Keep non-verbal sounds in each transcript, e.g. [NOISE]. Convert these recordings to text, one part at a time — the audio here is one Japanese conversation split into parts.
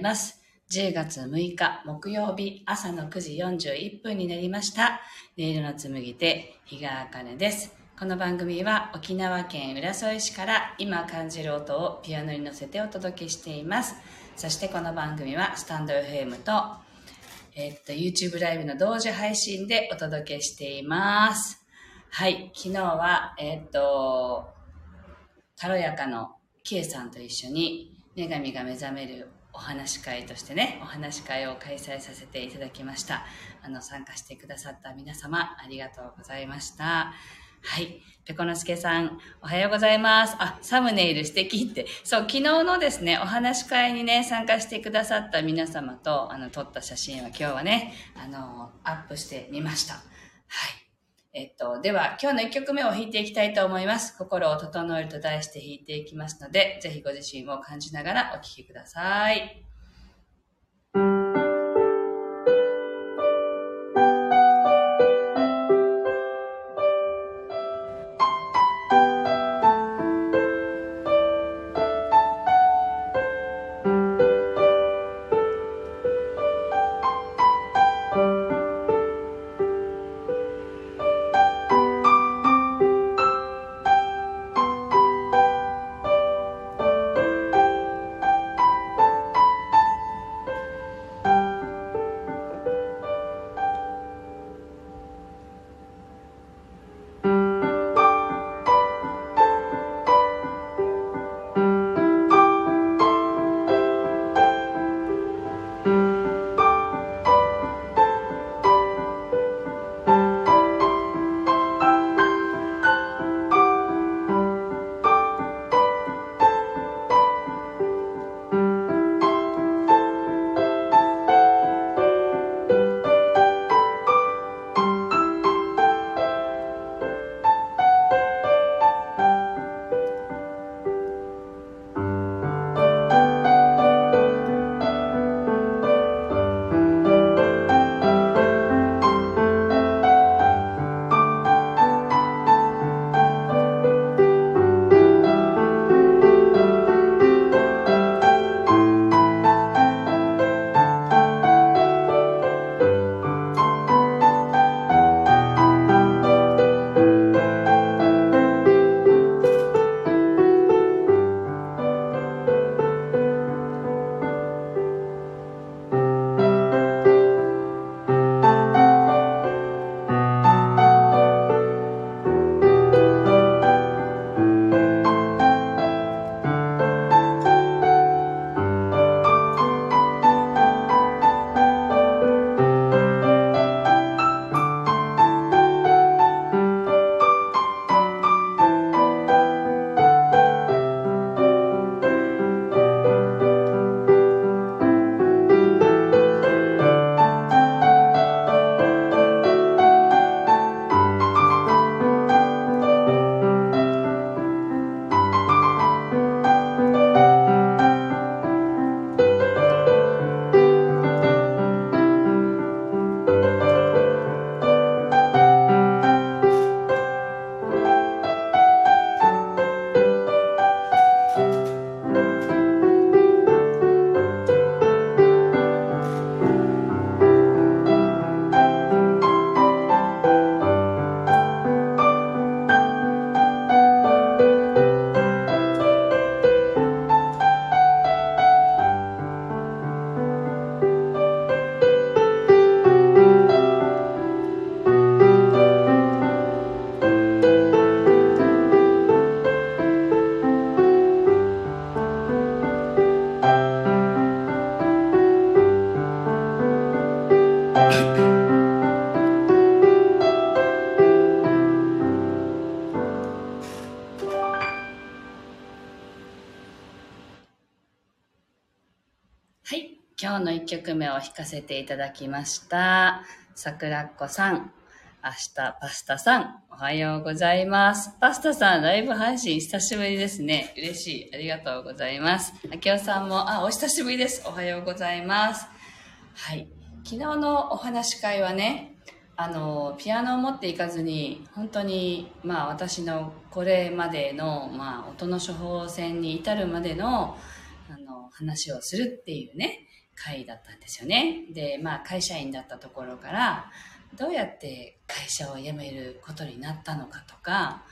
います。10月6日木曜日朝の9時41分になりました。ネイルの紡手、日川茜です。この番組は沖縄県浦添市から今感じる音をピアノに乗せてお届けしています。そしてこの番組はスタンド FM と、えっと、YouTube ライブの同時配信でお届けしています。はい、昨日は、えっと、軽やかの K さんと一緒に女神が目覚めるお話し会としてね、お話し会を開催させていただきました。あの、参加してくださった皆様、ありがとうございました。はい。ペコのすけさん、おはようございます。あ、サムネイル素敵って。そう、昨日のですね、お話し会にね、参加してくださった皆様と、あの、撮った写真は今日はね、あの、アップしてみました。はい。えっと、では、今日の1曲目を弾いていきたいと思います。心を整えると題して弾いていきますので、ぜひご自身を感じながらお聴きください。はい。曲目を弾かせていただきました。桜子さん、明日パスタさん、おはようございます。パスタさん、ライブ配信久しぶりですね。嬉しい。ありがとうございます。あきおさんも、あ、お久しぶりです。おはようございます。はい。昨日のお話し会はね、あの、ピアノを持っていかずに、本当に、まあ私のこれまでの、まあ音の処方箋に至るまでの、あの、話をするっていうね、会だったんですよね。で、まあ会社員だったところから、どうやって会社を辞めることになったのかとか、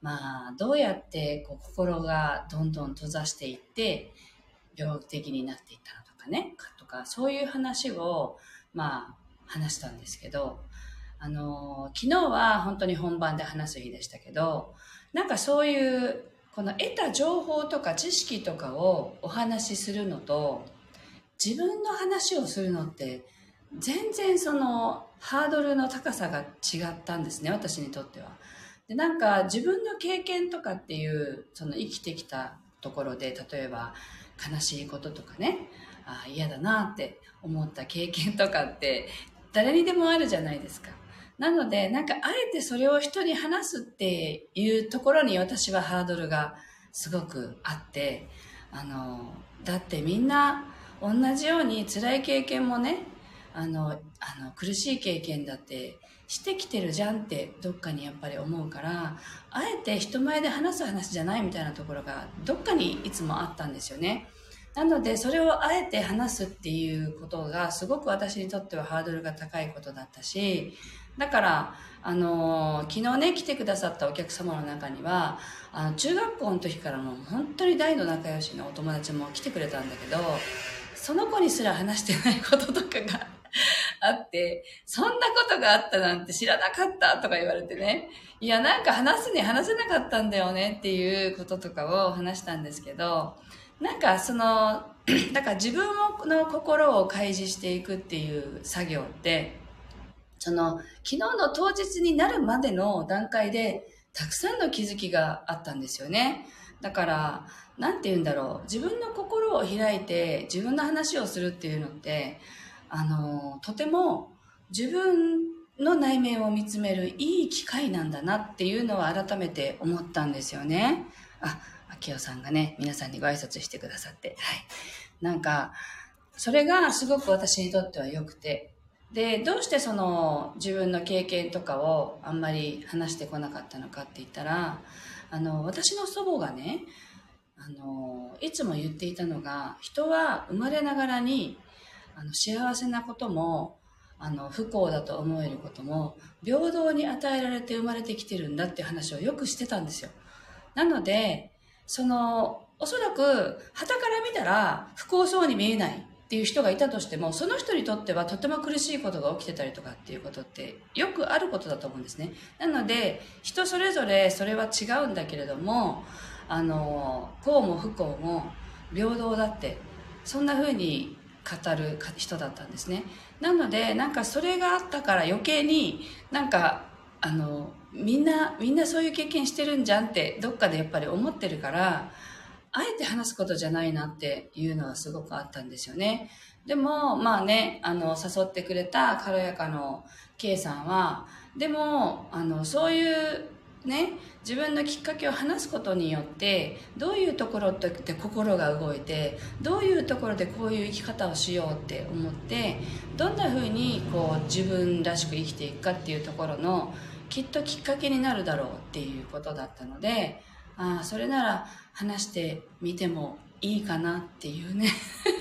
まあ、どうやってこう心がどんどん閉ざしていって、病気的になっていったのとかね、とか、そういう話を、まあ、話したんですけど、あの、昨日は本当に本番で話す日でしたけど、なんかそういう、この得た情報とか知識とかをお話しするのと、自分の話をするのって全然そのハードルの高さが違ったんですね私にとっては。でなんか自分の経験とかっていうその生きてきたところで例えば悲しいこととかねあ嫌だなって思った経験とかって誰にでもあるじゃないですか。なのでなんかあえてそれを人に話すっていうところに私はハードルがすごくあってあのだってみんな同じように辛い経験もねあのあの苦しい経験だってしてきてるじゃんってどっかにやっぱり思うからあえて人前で話す話じゃないみたいなところがどっかにいつもあったんですよね。なのでそれをあえて話すっていうことがすごく私にとってはハードルが高いことだったしだからあの昨日ね来てくださったお客様の中にはあの中学校の時からの本当に大の仲良しのお友達も来てくれたんだけどその子にすら話してないこととかが [LAUGHS] あって、そんなことがあったなんて知らなかったとか言われてね。いや、なんか話すに話せなかったんだよねっていうこととかを話したんですけど、なんかその、[CLEARS THROAT] だから自分の心を開示していくっていう作業って、その、昨日の当日になるまでの段階で、たくさんの気づきがあったんですよね。だから、なんて言うんだろう。自分の心を開いて自分の話をするっていうのって、あの、とても自分の内面を見つめるいい機会なんだなっていうのは改めて思ったんですよね。あ、秋代さんがね、皆さんにご挨拶してくださって。はい。なんか、それがすごく私にとっては良くて、で、どうしてその自分の経験とかをあんまり話してこなかったのかって言ったら、あの、私の祖母がね、あの、いつも言っていたのが、人は生まれながらに、あの、幸せなことも、あの、不幸だと思えることも、平等に与えられて生まれてきてるんだって話をよくしてたんですよ。なので、その、おそらく、旗から見たら不幸そうに見えないっていう人がいたとしても、その人にとってはとても苦しいことが起きてたりとかっていうことってよくあることだと思うんですね。なので、人それぞれそれは違うんだけれども、あの、幸も不幸も平等だって、そんな風に語る人だったんですね。なので、なんかそれがあったから余計になんか、あの、みんな、みんなそういう経験してるんじゃんってどっかでやっぱり思ってるから、あえて話すことじゃないなっていうのはすごくあったんですよね。でも、まあね、あの、誘ってくれた軽やかの K さんは、でも、あの、そういうね、自分のきっかけを話すことによってどういうところで心が動いてどういうところでこういう生き方をしようって思ってどんなふうにこう自分らしく生きていくかっていうところのきっときっかけになるだろうっていうことだったのでああそれなら話してみてもいいかなっていうね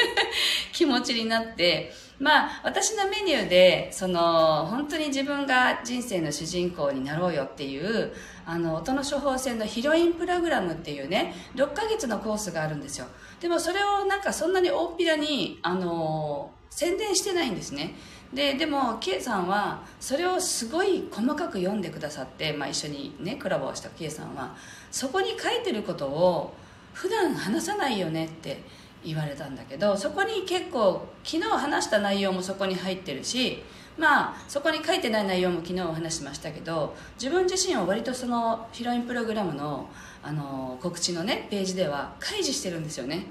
[LAUGHS] 気持ちになって、まあ、私のメニューで、その、本当に自分が人生の主人公になろうよっていう、あの、音の処方箋のヒロインプログラムっていうね、6ヶ月のコースがあるんですよ。でもそれをなんかそんなに大っぴらに、あの、宣伝してないんですね。で、でも、K さんは、それをすごい細かく読んでくださって、まあ一緒にね、コラボをした K さんは、そこに書いてることを、普段話さないよねって言われたんだけどそこに結構昨日話した内容もそこに入ってるしまあそこに書いてない内容も昨日お話しましたけど自分自身を割とそのヒロインプログラムのあの告知のねページでは開示してるんですよね。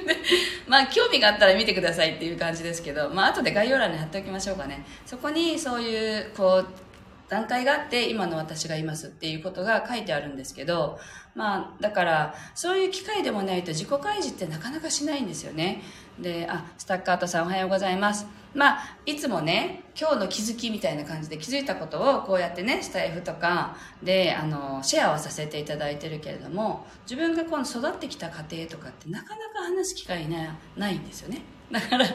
[LAUGHS] まあ興味があったら見てくださいっていう感じですけどまあ後で概要欄に貼っておきましょうかね。そこにそういうこう段階があって今の私がいますっていうことが書いてあるんですけど、まあ、だから、そういう機会でもないと自己開示ってなかなかしないんですよね。で、あ、スタッカートさんおはようございます。まあ、いつもね、今日の気づきみたいな感じで気づいたことをこうやってね、スタイフとかで、あの、シェアをさせていただいてるけれども、自分がこの育ってきた過程とかってなかなか話す機会なないんですよね。だから、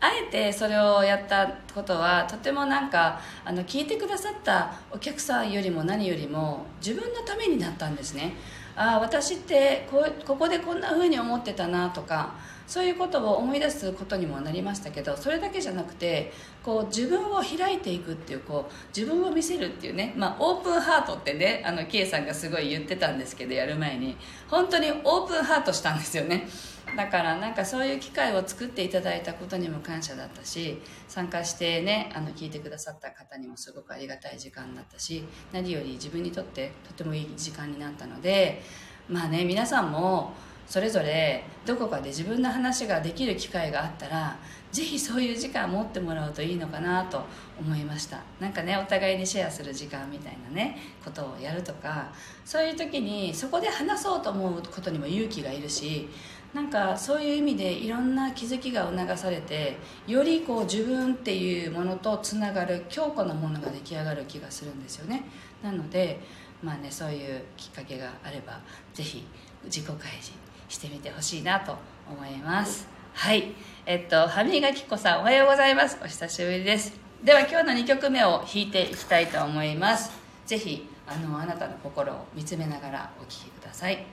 あえてそれをやったことはとてもなんかあの聞いてくださったお客さんよりも何よりも自分のためになったんですね。ああ私ってこここでこんな風に思ってたなとかそういうことを思い出すことにもなりましたけどそれだけじゃなくてこう自分を開いていくっていうこう自分を見せるっていうね、まあ、オープンハートってねあの K さんがすごい言ってたんですけどやる前に。本当にオープンハートしたんですよね。だからなんかそういう機会を作っていただいたことにも感謝だったし参加してねあの聞いてくださった方にもすごくありがたい時間だったし何より自分にとってとてもいい時間になったのでまあね皆さんもそれぞれどこかで自分の話ができる機会があったらぜひそういう時間を持ってもらうといいのかなと思いました。なんかねお互いにシェアする時間みたいなねことをやるとかそういう時にそこで話そうと思うことにも勇気がいるしなんかそういう意味でいろんな気づきが促されてよりこう自分っていうものとつながる強固なものが出来上がる気がするんですよね。なのでまあねそういうきっかけがあればぜひ自己開示してみてほしいなと思います。はい。えっと歯磨き粉さんおはようございます。お久しぶりです。では今日の2曲目を弾いていきたいと思います。ぜひあのあなたの心を見つめながらお聴きください。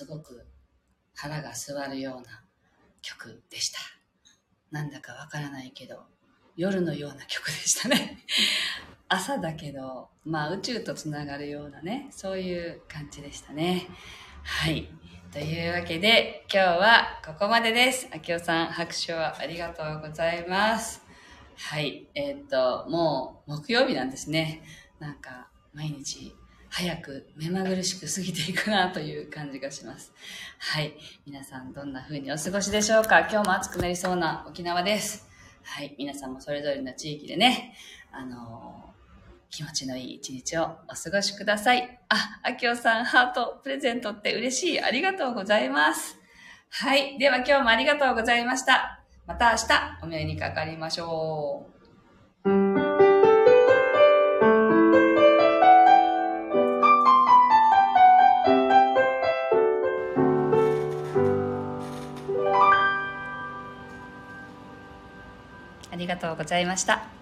すごく腹が座るような曲でした。なんだかわからないけど、夜のような曲でしたね。[LAUGHS] 朝だけど、まあ宇宙とつながるようなね、そういう感じでしたね。はい。というわけで、今日はここまでです。あきおさん、拍手をありがとうございます。はい。えー、っと、もう木曜日なんですね。なんか、毎日早く目まぐるしく過ぎていくなという感じがします。はい。皆さんどんな風にお過ごしでしょうか？今日も暑くなりそうな沖縄です。はい。皆さんもそれぞれの地域でね、あのー、気持ちのいい一日をお過ごしください。あ、あきおさん、ハートプレゼントって嬉しい。ありがとうございます。はい。では今日もありがとうございました。また明日お目にかかりましょう。ありがとうございました。